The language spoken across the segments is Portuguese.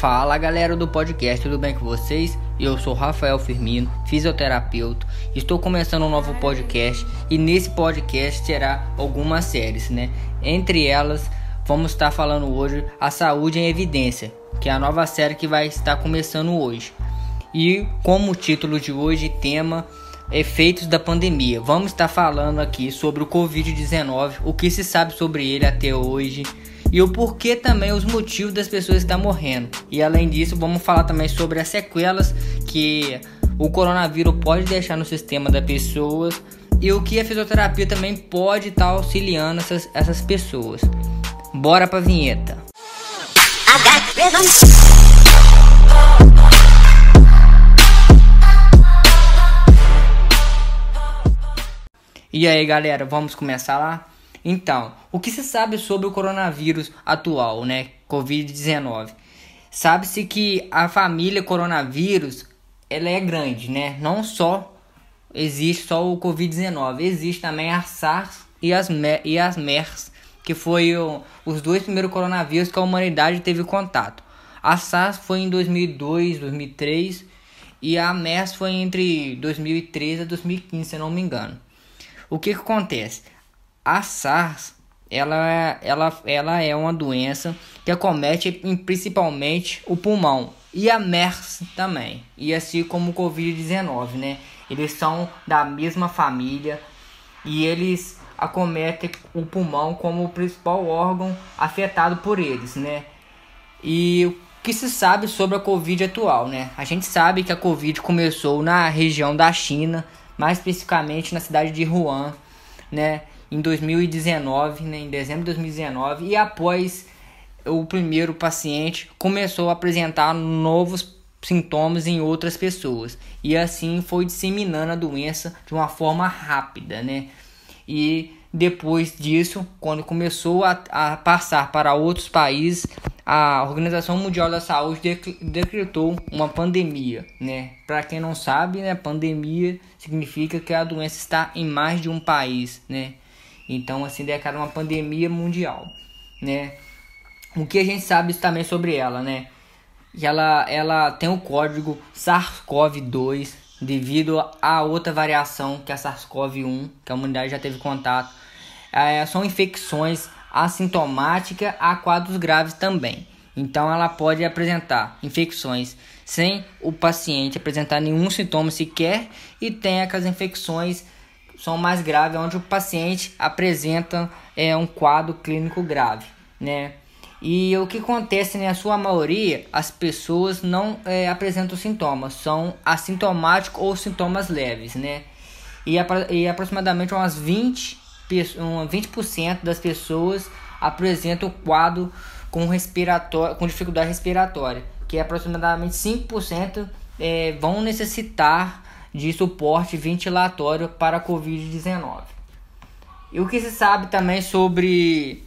Fala galera do podcast, tudo bem com vocês? Eu sou Rafael Firmino, fisioterapeuta. Estou começando um novo podcast e nesse podcast terá algumas séries, né? Entre elas, vamos estar falando hoje a saúde em evidência, que é a nova série que vai estar começando hoje. E como título de hoje, tema efeitos da pandemia. Vamos estar falando aqui sobre o COVID-19, o que se sabe sobre ele até hoje e o porquê também os motivos das pessoas estar morrendo. E além disso, vamos falar também sobre as sequelas que o coronavírus pode deixar no sistema das pessoas e o que a fisioterapia também pode estar auxiliando essas, essas pessoas. Bora pra vinheta. E aí galera, vamos começar lá? Então, o que se sabe sobre o coronavírus atual, né? Covid-19. Sabe-se que a família coronavírus ela é grande, né? Não só existe só o Covid-19, existe também a SARS e as, e as MERS, que foi o, os dois primeiros coronavírus que a humanidade teve contato. A SARS foi em 2002, 2003 e a MERS foi entre 2013 e 2015, se não me engano. O que, que acontece? A SARS ela, ela, ela é uma doença que acomete principalmente o pulmão e a MERS também, e assim como o Covid-19, né? Eles são da mesma família e eles acometem o pulmão como o principal órgão afetado por eles, né? E o que se sabe sobre a Covid atual, né? A gente sabe que a Covid começou na região da China, mais especificamente na cidade de Wuhan, né? Em 2019, né, em dezembro de 2019, e após o primeiro paciente começou a apresentar novos sintomas em outras pessoas e assim foi disseminando a doença de uma forma rápida, né? E depois disso, quando começou a, a passar para outros países, a Organização Mundial da Saúde decretou uma pandemia, né? Para quem não sabe, né, pandemia significa que a doença está em mais de um país, né? Então, assim, declara uma pandemia mundial, né? O que a gente sabe também sobre ela, né? Que ela, ela tem o código SARS-CoV-2 devido a outra variação que é a SARS-CoV-1, que a humanidade já teve contato. É, são infecções assintomáticas a quadros graves também. Então ela pode apresentar infecções sem o paciente apresentar nenhum sintoma sequer e tem aquelas infecções são mais graves, onde o paciente apresenta é, um quadro clínico grave, né? E o que acontece, na né, sua maioria, as pessoas não é, apresentam sintomas, são assintomáticos ou sintomas leves, né? E, e aproximadamente umas 20, 20% das pessoas apresentam o quadro com, respiratório, com dificuldade respiratória, que é aproximadamente 5% é, vão necessitar de suporte ventilatório para a Covid-19. E o que se sabe também sobre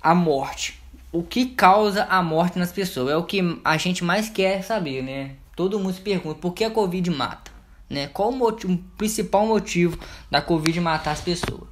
a morte? O que causa a morte nas pessoas? É o que a gente mais quer saber, né? Todo mundo se pergunta por que a Covid mata, né? Qual o, motivo, o principal motivo da Covid matar as pessoas?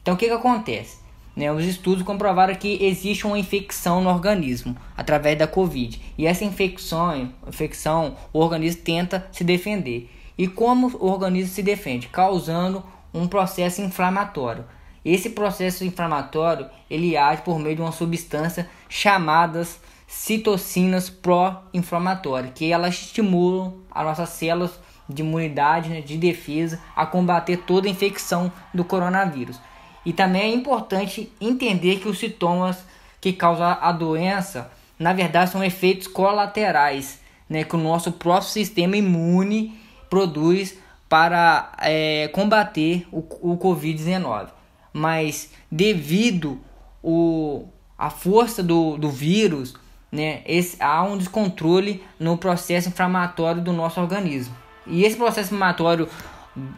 Então o que, que acontece? Né, os estudos comprovaram que existe uma infecção no organismo através da Covid. E essa infecção, infecção, o organismo tenta se defender. E como o organismo se defende? Causando um processo inflamatório. Esse processo inflamatório ele age por meio de uma substância chamadas citocinas pró-inflamatórias, que elas estimulam as nossas células de imunidade, né, de defesa, a combater toda a infecção do coronavírus. E também é importante entender que os sintomas que causam a doença, na verdade, são efeitos colaterais, né, que o nosso próprio sistema imune produz para é, combater o, o Covid-19. Mas devido o, a força do, do vírus, né, esse, há um descontrole no processo inflamatório do nosso organismo. E esse processo inflamatório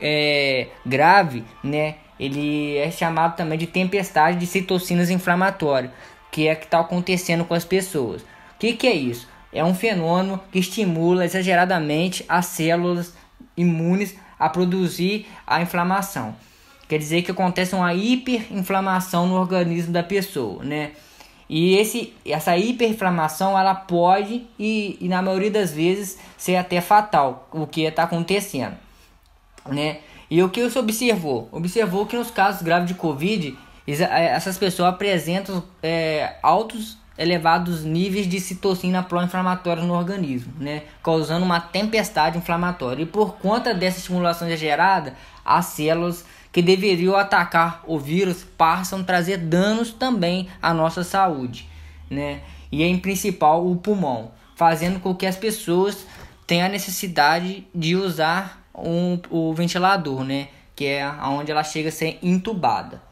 é, grave, né, ele é chamado também de tempestade de citocinas inflamatórias, que é que está acontecendo com as pessoas. O que, que é isso? É um fenômeno que estimula exageradamente as células imunes a produzir a inflamação. Quer dizer que acontece uma hiperinflamação no organismo da pessoa, né? E esse, essa hiperinflamação ela pode e, e na maioria das vezes ser até fatal, o que está acontecendo, né? E o que você observou? Observou que nos casos graves de Covid, é, essas pessoas apresentam é, altos elevados níveis de citocina pró-inflamatória no organismo, né? causando uma tempestade inflamatória. E por conta dessa estimulação gerada, as células que deveriam atacar o vírus passam a trazer danos também à nossa saúde, né? E em principal o pulmão, fazendo com que as pessoas tenham a necessidade de usar um, o ventilador, né? Que é onde ela chega a ser entubada.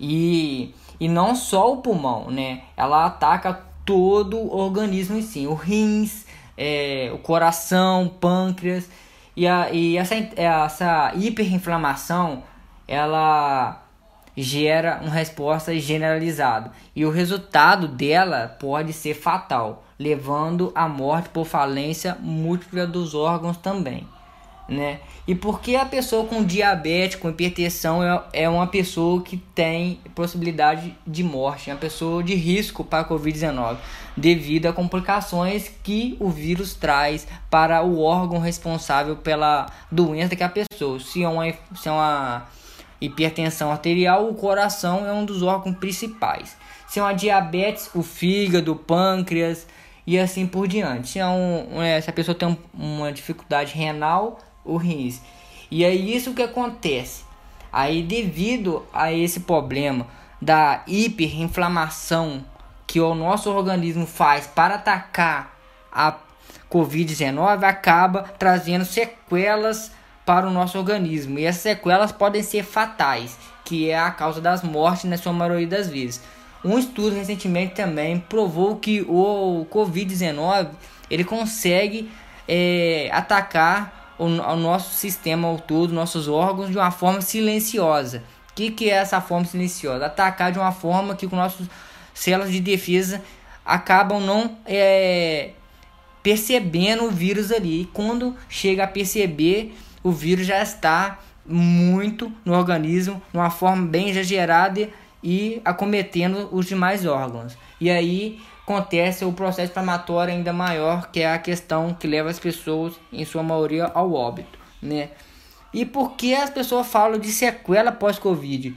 E, e não só o pulmão, né? Ela ataca todo o organismo em si, o rins, é, o coração, pâncreas. E, a, e essa, essa hiperinflamação ela gera uma resposta generalizada e o resultado dela pode ser fatal, levando à morte por falência múltipla dos órgãos também, né? E porque a pessoa com diabetes, com hipertensão é, é uma pessoa que tem possibilidade de morte, é uma pessoa de risco para a COVID-19, devido a complicações que o vírus traz para o órgão responsável pela doença que a pessoa, se é uma, se é uma hipertensão arterial, o coração é um dos órgãos principais. Se é uma diabetes, o fígado, o pâncreas e assim por diante. Se, é um, é, se a pessoa tem uma dificuldade renal, o rins. E é isso que acontece. Aí, devido a esse problema da hiperinflamação que o nosso organismo faz para atacar a Covid-19, acaba trazendo sequelas para o nosso organismo. E essas sequelas podem ser fatais, que é a causa das mortes na sua maioria das vezes. Um estudo recentemente também provou que o Covid-19 ele consegue é, atacar o, o, nosso sistema ao todo, nossos órgãos, de uma forma silenciosa. O que, que é essa forma silenciosa? Atacar de uma forma que com nossas células de defesa acabam não é, percebendo o vírus ali. E quando chega a perceber, o vírus já está muito no organismo, de uma forma bem exagerada e acometendo os demais órgãos. E aí acontece o processo inflamatório ainda maior, que é a questão que leva as pessoas, em sua maioria, ao óbito, né? E por que as pessoas falam de sequela pós-Covid?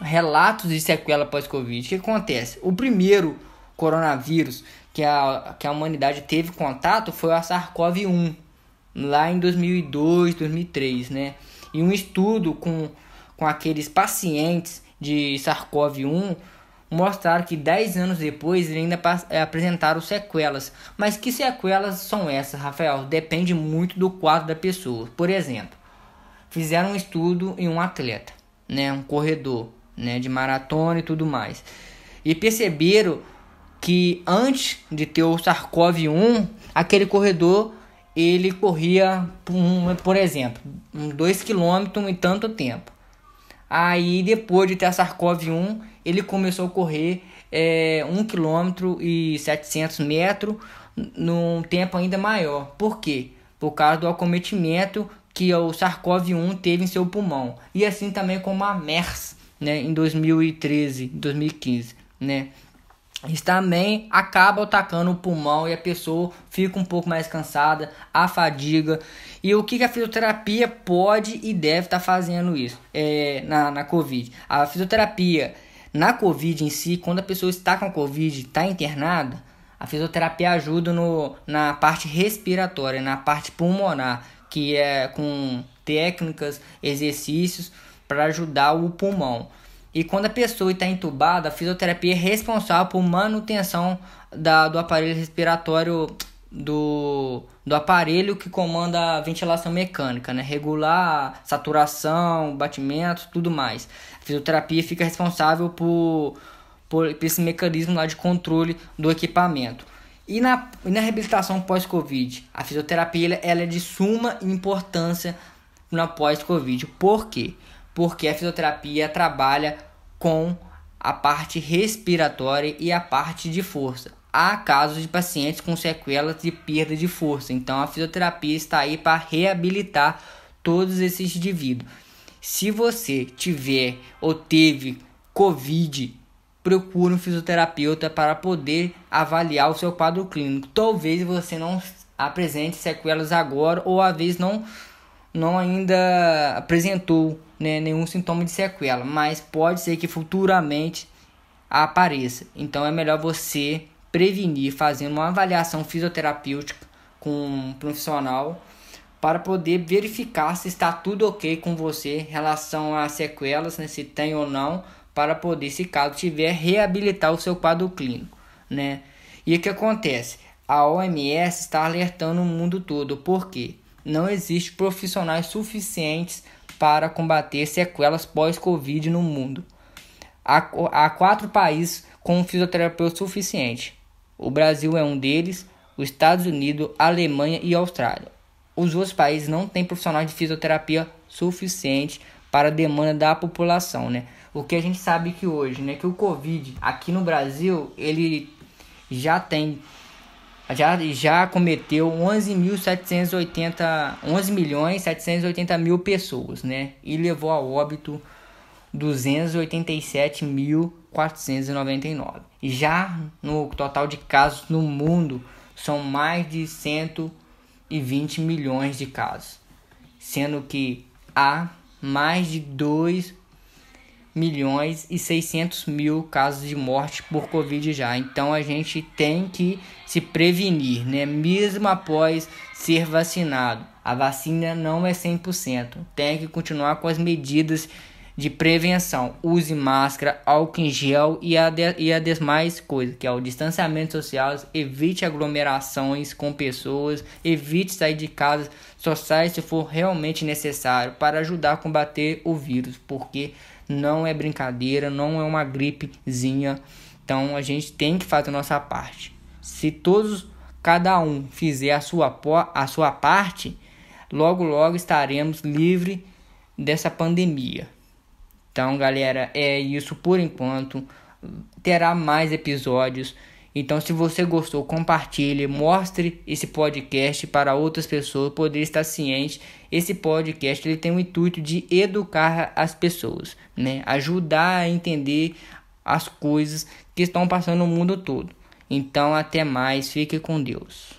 Relatos de sequela pós-Covid. O que acontece? O primeiro coronavírus que a, que a humanidade teve contato foi a SARS-CoV-1, lá em 2002, 2003, né? E um estudo com, com aqueles pacientes de SARS-CoV-1 mostraram que 10 anos depois eles ainda é, apresentaram sequelas. Mas que sequelas são essas, Rafael? Depende muito do quadro da pessoa. Por exemplo, fizeram um estudo em um atleta, né, um corredor, né, de maratona e tudo mais. E perceberam que antes de ter o SARS-CoV-1, aquele corredor ele corria, por exemplo, 2 km em tanto tempo. Aí depois de ter a SARS-CoV-1, ele começou a correr é, 1 km e 700 metros num tempo ainda maior. Por quê? Por causa do acometimento que o SARS-CoV-1 teve em seu pulmão. E assim também como a MERS, né, em 2013, 2015, né? Isso também acaba atacando o pulmão e a pessoa fica um pouco mais cansada, a fadiga. E o que, a fisioterapia pode e deve estar tá fazendo isso é, na, na Covid? A fisioterapia na Covid em si, quando a pessoa está com a Covid, está internada, a fisioterapia ajuda no, na parte respiratória, na parte pulmonar, que é com técnicas, exercícios para ajudar o pulmão. E quando a pessoa está entubada, a fisioterapia é responsável por manutenção da, do aparelho respiratório do, do aparelho que comanda a ventilação mecânica, né? Regular saturação, batimento, tudo mais. A fisioterapia fica responsável por, por, por esse mecanismo lá de controle do equipamento. E na, e na reabilitação pós-Covid, a fisioterapia ela é de suma importância na pós-Covid. Por quê? porque a fisioterapia trabalha com a parte respiratória e a parte de força. Há casos de pacientes com sequelas de perda de força, então a fisioterapia está aí para reabilitar todos esses indivíduos. Se você tiver ou teve Covid procure um fisioterapeuta para poder avaliar o seu quadro clínico. Talvez você não apresente sequelas agora ou às vezes não não ainda apresentou né, nenhum sintoma de sequela, mas pode ser que futuramente apareça. Então é melhor você prevenir fazendo uma avaliação fisioterapêutica com um profissional para poder verificar se está tudo ok com você em relação às sequelas, né, se tem ou não, para poder, se caso tiver, reabilitar o seu quadro clínico, né? E o que acontece? A OMS está alertando o mundo todo, porque não existe profissionais suficientes para combater sequelas pós-Covid no mundo. Há, quatro países com fisioterapeuta suficiente. O Brasil é um deles, os Estados Unidos, Alemanha e Austrália. Os outros países não têm profissionais de fisioterapia suficiente para a demanda da população, né? O que a gente sabe que hoje, né, que o Covid aqui no Brasil, ele já tem já, já cometeu 11.780 11 milhões 780 mil pessoas, né? E levou a óbito 287 mil 499. Já no total de casos no mundo, são mais de 120 milhões de casos, sendo que há mais de 2 milhões e 600 mil casos de morte por Covid já. Então a gente tem que se prevenir, né? Mesmo após ser vacinado. A vacina não é 100%. Tem que continuar com as medidas de prevenção. Use máscara, álcool em gel e a, de, e a demais coisas, que é o distanciamento social. Evite aglomerações com pessoas. Evite sair de casa. Só saia se for realmente necessário para ajudar a combater o vírus, porque não é brincadeira, não é uma gripezinha. Então a gente tem que fazer a nossa parte. Se todos, cada um fizer a sua, a sua parte, logo logo estaremos livres dessa pandemia. Então, galera, é isso por enquanto. Terá mais episódios. Então, se você gostou, compartilhe, mostre esse podcast para outras pessoas poder estar ciente. Esse podcast ele tem o intuito de educar as pessoas, né? Ajudar a entender as coisas que estão passando no mundo todo. Então, até mais, fique com Deus.